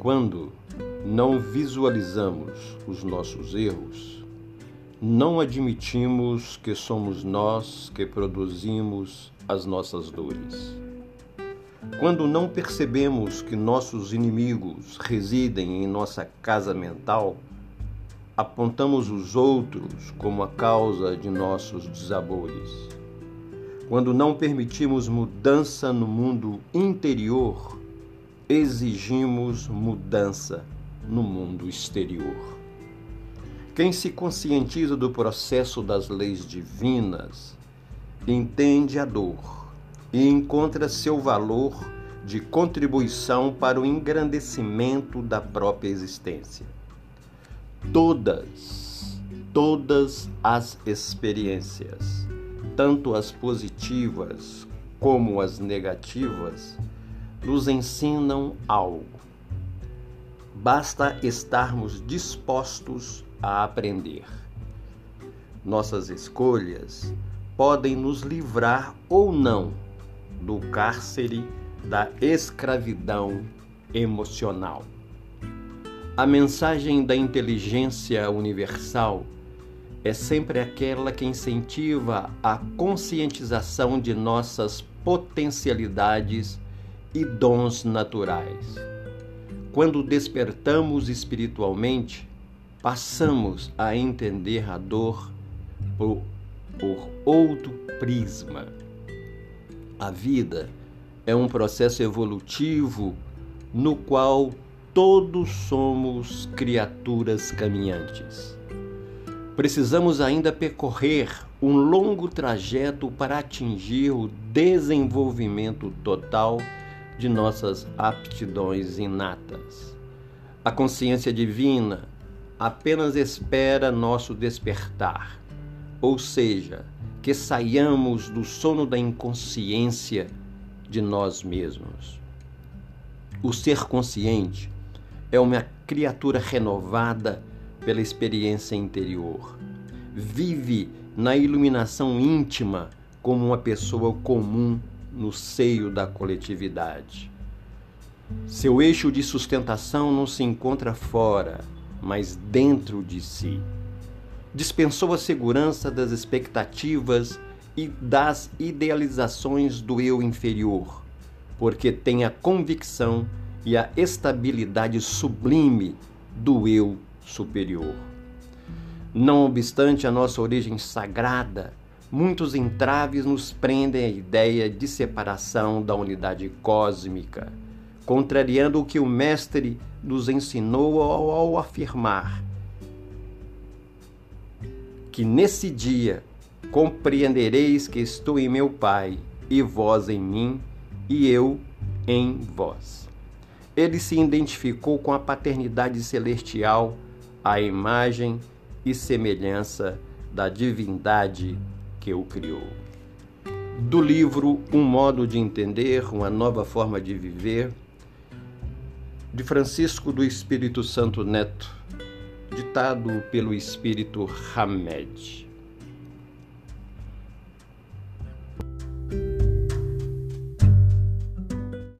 Quando não visualizamos os nossos erros, não admitimos que somos nós que produzimos as nossas dores. Quando não percebemos que nossos inimigos residem em nossa casa mental, apontamos os outros como a causa de nossos desabores. Quando não permitimos mudança no mundo interior, exigimos mudança no mundo exterior. Quem se conscientiza do processo das leis divinas entende a dor e encontra seu valor de contribuição para o engrandecimento da própria existência. Todas, todas as experiências, tanto as positivas como as negativas, nos ensinam algo. Basta estarmos dispostos a aprender. Nossas escolhas podem nos livrar ou não do cárcere da escravidão emocional. A mensagem da inteligência universal é sempre aquela que incentiva a conscientização de nossas potencialidades e dons naturais. Quando despertamos espiritualmente, passamos a entender a dor por, por outro prisma. A vida é um processo evolutivo no qual todos somos criaturas caminhantes. Precisamos ainda percorrer um longo trajeto para atingir o desenvolvimento total de nossas aptidões inatas. A consciência divina apenas espera nosso despertar, ou seja, que saiamos do sono da inconsciência de nós mesmos. O ser consciente é uma criatura renovada pela experiência interior. Vive na iluminação íntima como uma pessoa comum no seio da coletividade. Seu eixo de sustentação não se encontra fora, mas dentro de si. Dispensou a segurança das expectativas e das idealizações do eu inferior, porque tem a convicção e a estabilidade sublime do eu superior. Não obstante a nossa origem sagrada, muitos entraves nos prendem à ideia de separação da unidade cósmica, contrariando o que o Mestre nos ensinou ao, ao afirmar que nesse dia compreendereis que estou em meu Pai, e vós em mim, e eu em vós. Ele se identificou com a paternidade celestial, a imagem e semelhança da divindade que o criou. Do livro Um Modo de Entender, Uma Nova Forma de Viver, de Francisco do Espírito Santo Neto, ditado pelo Espírito Hamed.